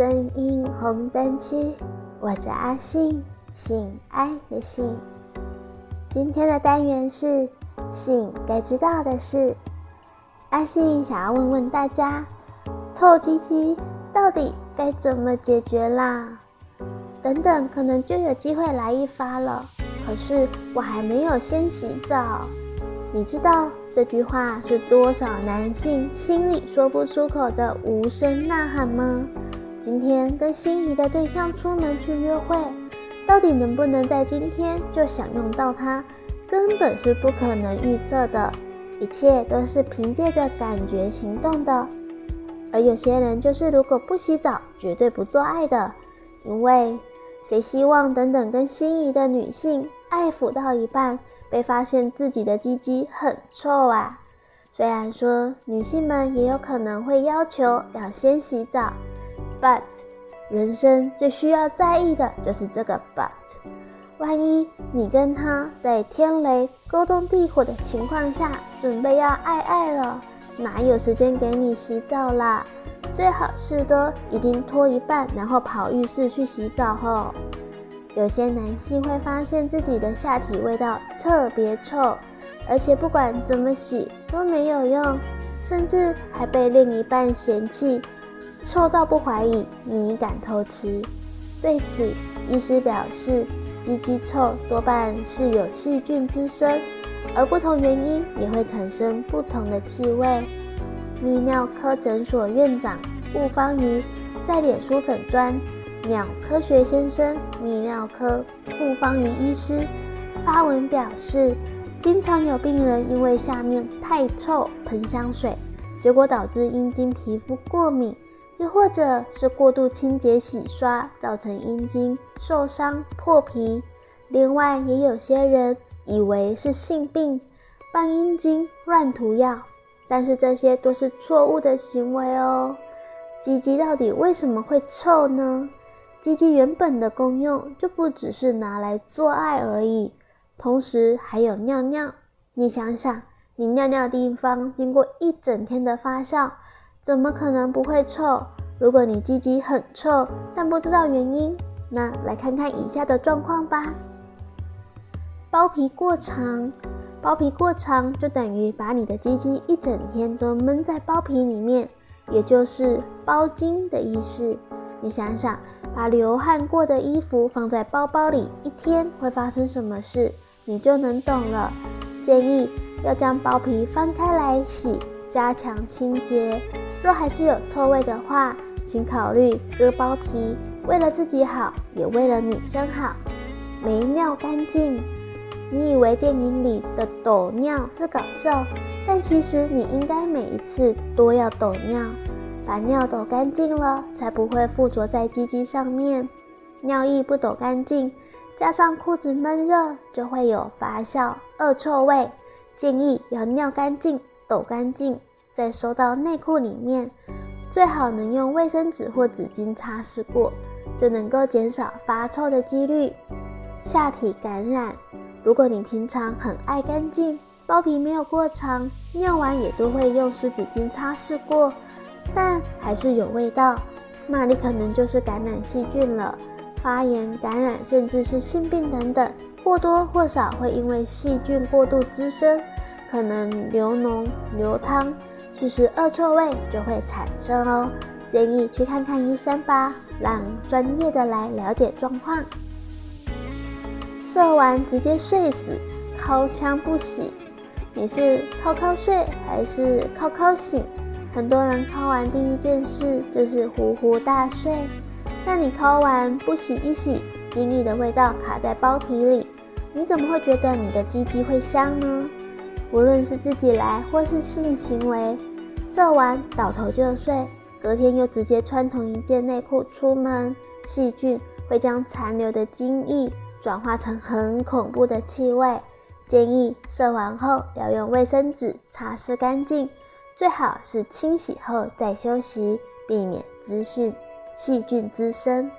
声音红灯区，我是阿信，性爱的性。今天的单元是性该知道的事。阿信想要问问大家，臭鸡鸡到底该怎么解决啦？等等，可能就有机会来一发了。可是我还没有先洗澡，你知道这句话是多少男性心里说不出口的无声呐喊吗？今天跟心仪的对象出门去约会，到底能不能在今天就享用到它，根本是不可能预测的，一切都是凭借着感觉行动的。而有些人就是如果不洗澡，绝对不做爱的，因为。谁希望等等跟心仪的女性爱抚到一半，被发现自己的鸡鸡很臭啊？虽然说女性们也有可能会要求要先洗澡，but 人生最需要在意的就是这个 but。万一你跟他在天雷勾动地火的情况下，准备要爱爱了，哪有时间给你洗澡啦？最好是都已经脱一半，然后跑浴室去洗澡后。有些男性会发现自己的下体味道特别臭，而且不管怎么洗都没有用，甚至还被另一半嫌弃，臭到不怀疑你敢偷吃。对此，医师表示，鸡鸡臭多半是有细菌滋生，而不同原因也会产生不同的气味。泌尿科诊所院长顾方瑜在脸书粉专“鸟科学先生泌尿科顾方瑜医师”发文表示，经常有病人因为下面太臭喷香水，结果导致阴茎皮肤过敏，又或者是过度清洁洗刷造成阴茎受伤破皮。另外，也有些人以为是性病，帮阴茎乱涂药。但是这些都是错误的行为哦。鸡鸡到底为什么会臭呢？鸡鸡原本的功用就不只是拿来做爱而已，同时还有尿尿。你想想，你尿尿的地方经过一整天的发酵，怎么可能不会臭？如果你鸡鸡很臭，但不知道原因，那来看看以下的状况吧。包皮过长。包皮过长就等于把你的鸡鸡一整天都闷在包皮里面，也就是包茎的意思。你想想，把流汗过的衣服放在包包里一天会发生什么事，你就能懂了。建议要将包皮翻开来洗，加强清洁。若还是有臭味的话，请考虑割包皮，为了自己好，也为了女生好。没尿干净。你以为电影里的抖尿是搞笑，但其实你应该每一次都要抖尿，把尿抖干净了，才不会附着在鸡鸡上面。尿液不抖干净，加上裤子闷热，就会有发酵恶臭味。建议要尿干净、抖干净，再收到内裤里面，最好能用卫生纸或纸巾擦拭过，就能够减少发臭的几率。下体感染。如果你平常很爱干净，包皮没有过长，尿完也都会用湿纸巾擦拭过，但还是有味道，那你可能就是感染细菌了。发炎、感染，甚至是性病等等，或多或少会因为细菌过度滋生，可能流脓、流汤，其实恶臭味就会产生哦。建议去看看医生吧，让专业的来了解状况。射完直接睡死，尻枪不洗，你是靠靠睡还是靠靠醒？很多人尻完第一件事就是呼呼大睡，但你尻完不洗一洗，精液的味道卡在包皮里，你怎么会觉得你的鸡鸡会香呢？无论是自己来或是性行为，射完倒头就睡，隔天又直接穿同一件内裤出门，细菌会将残留的精液。转化成很恐怖的气味，建议射完后要用卫生纸擦拭干净，最好是清洗后再休息，避免滋菌细菌滋生。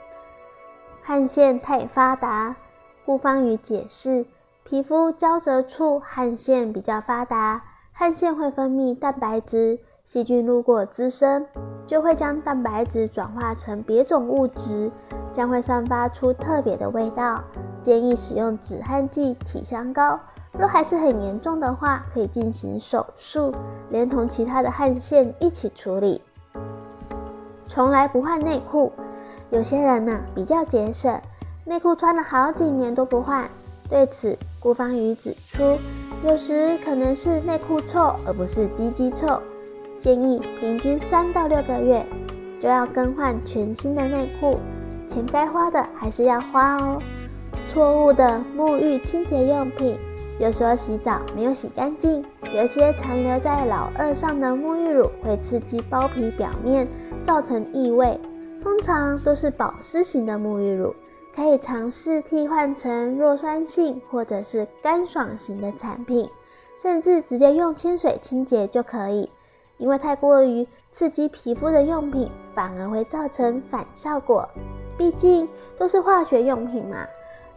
汗腺太发达，顾芳瑜解释，皮肤交褶处汗腺比较发达，汗腺会分泌蛋白质，细菌路过滋生，就会将蛋白质转化成别种物质，将会散发出特别的味道。建议使用止汗剂、体香膏。若还是很严重的话，可以进行手术，连同其他的汗腺一起处理。从来不换内裤，有些人呢、比较节省，内裤穿了好几年都不换。对此，顾芳瑜指出，有时可能是内裤臭，而不是鸡鸡臭。建议平均三到六个月就要更换全新的内裤，钱该花的还是要花哦。错误的沐浴清洁用品。有时候洗澡没有洗干净，有些残留在老二上的沐浴乳会刺激包皮表面，造成异味。通常都是保湿型的沐浴乳，可以尝试替换成弱酸性或者是干爽型的产品，甚至直接用清水清洁就可以。因为太过于刺激皮肤的用品，反而会造成反效果。毕竟都是化学用品嘛。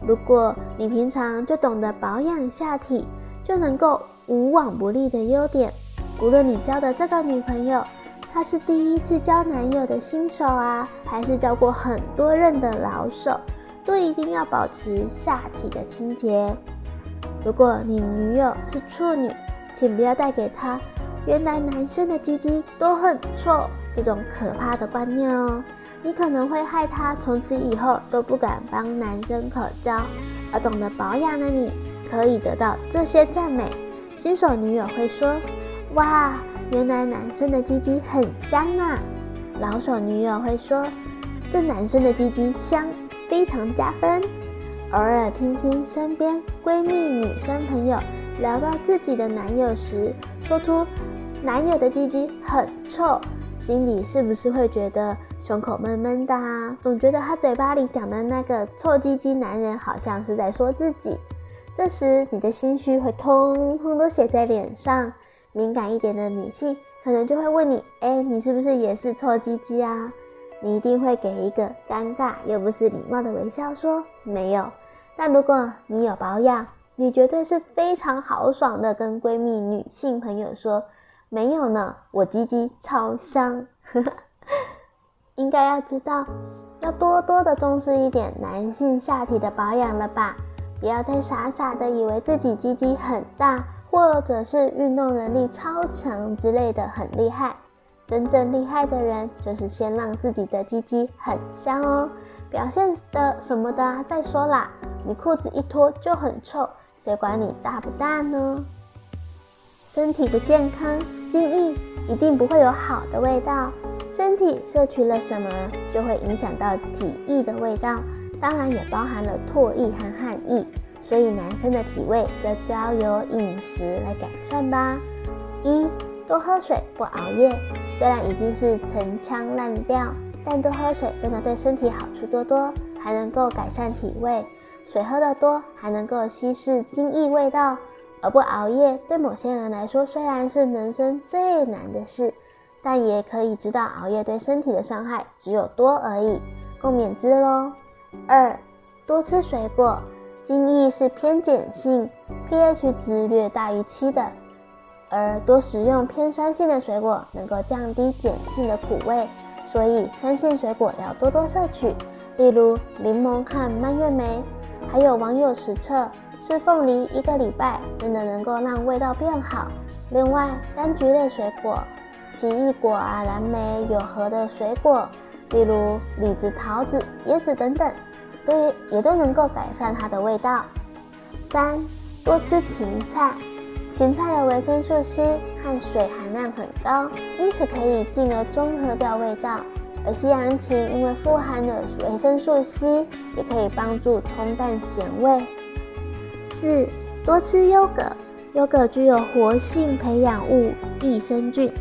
如果你平常就懂得保养下体，就能够无往不利的优点。无论你交的这个女朋友，她是第一次交男友的新手啊，还是交过很多任的老手，都一定要保持下体的清洁。如果你女友是处女，请不要带给她“原来男生的鸡鸡都很臭”这种可怕的观念哦。你可能会害他从此以后都不敢帮男生口交，而懂得保养的你，可以得到这些赞美。新手女友会说：“哇，原来男生的鸡鸡很香啊。”老手女友会说：“这男生的鸡鸡香，非常加分。”偶尔听听身边闺蜜女生朋友聊到自己的男友时，说出男友的鸡鸡很臭。心里是不是会觉得胸口闷闷的啊？总觉得他嘴巴里讲的那个臭鸡鸡男人好像是在说自己。这时你的心虚会通通都写在脸上。敏感一点的女性可能就会问你：哎，你是不是也是臭鸡鸡啊？你一定会给一个尴尬又不失礼貌的微笑，说没有。但如果你有保养，你绝对是非常豪爽的跟闺蜜女性朋友说。没有呢，我鸡鸡超香，应该要知道，要多多的重视一点男性下体的保养了吧？不要再傻傻的以为自己鸡鸡很大，或者是运动能力超强之类的很厉害。真正厉害的人，就是先让自己的鸡鸡很香哦，表现的什么的，再说啦。你裤子一脱就很臭，谁管你大不大呢？身体不健康，精液一定不会有好的味道。身体摄取了什么，就会影响到体液的味道，当然也包含了唾液和汗液。所以男生的体味就交由饮食来改善吧。一，多喝水，不熬夜。虽然已经是陈腔滥调，但多喝水真的对身体好处多多，还能够改善体味。水喝得多，还能够稀释精液味道。而不熬夜，对某些人来说虽然是人生最难的事，但也可以知道熬夜对身体的伤害只有多而已，共勉之喽。二，多吃水果，精液是偏碱性，pH 值略大于七的，而多食用偏酸性的水果能够降低碱性的苦味，所以酸性水果要多多摄取，例如柠檬和蔓越莓。还有网友实测。吃凤梨一个礼拜，真的能够让味道变好。另外，柑橘类水果、奇异果啊、蓝莓、有核的水果，例如李子、桃子、椰子等等，都也，也都能够改善它的味道。三，多吃芹菜，芹菜的维生素 C 和水含量很高，因此可以进而中和掉味道。而西洋芹因为富含的维生素 C，也可以帮助冲淡咸味。四，多吃优格，优格具有活性培养物益生菌，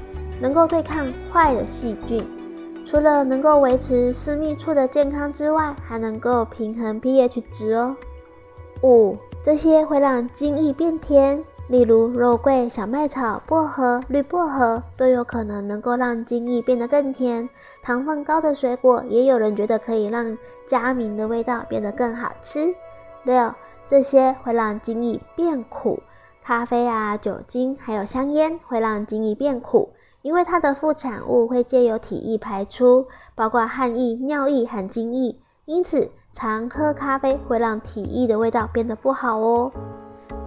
能够对抗坏的细菌。除了能够维持私密处的健康之外，还能够平衡 pH 值哦。五，这些会让精液变甜，例如肉桂、小麦草、薄荷、绿薄荷都有可能能够让精液变得更甜。糖分高的水果，也有人觉得可以让佳明的味道变得更好吃。六。这些会让精液变苦，咖啡啊、酒精还有香烟会让精液变苦，因为它的副产物会借由体液排出，包括汗液、尿液和精液，因此常喝咖啡会让体液的味道变得不好哦。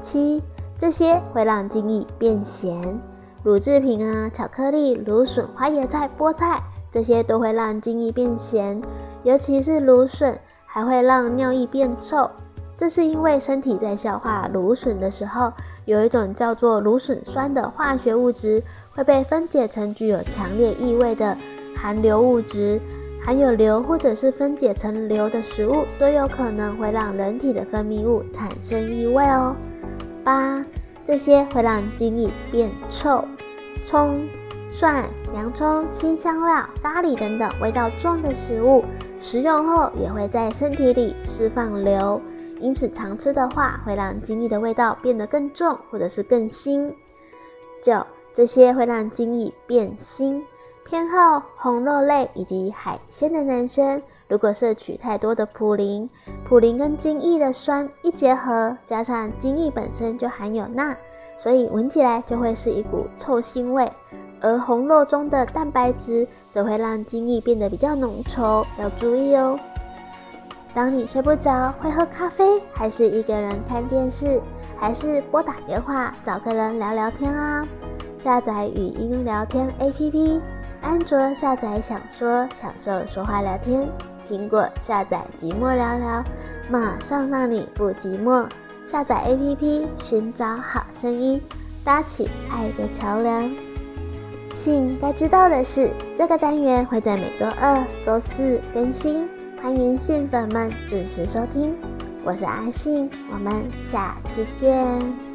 七，这些会让精液变咸，乳制品啊、巧克力、芦笋、花椰菜、菠菜，这些都会让精液变咸，尤其是芦笋，还会让尿液变臭。这是因为身体在消化芦笋的时候，有一种叫做芦笋酸的化学物质会被分解成具有强烈异味的含硫物质。含有硫或者是分解成硫的食物都有可能会让人体的分泌物产生异味哦。八，这些会让精力变臭。葱、蒜、洋葱、辛香料、咖喱等等味道重的食物，食用后也会在身体里释放硫。因此，常吃的话会让精液的味道变得更重，或者是更腥。九，这些会让精液变腥。偏好红肉类以及海鲜的男生，如果摄取太多的普林，普林跟精液的酸一结合，加上精液本身就含有钠，所以闻起来就会是一股臭腥味。而红肉中的蛋白质则会让精液变得比较浓稠，要注意哦。当你睡不着，会喝咖啡，还是一个人看电视，还是拨打电话找个人聊聊天啊？下载语音聊天 APP，安卓下载想说，享受说话聊天；苹果下载寂寞聊聊，马上让你不寂寞。下载 APP，寻找好声音，搭起爱的桥梁。性该知道的事，这个单元会在每周二、周四更新。欢迎新粉们准时收听，我是阿信，我们下期见。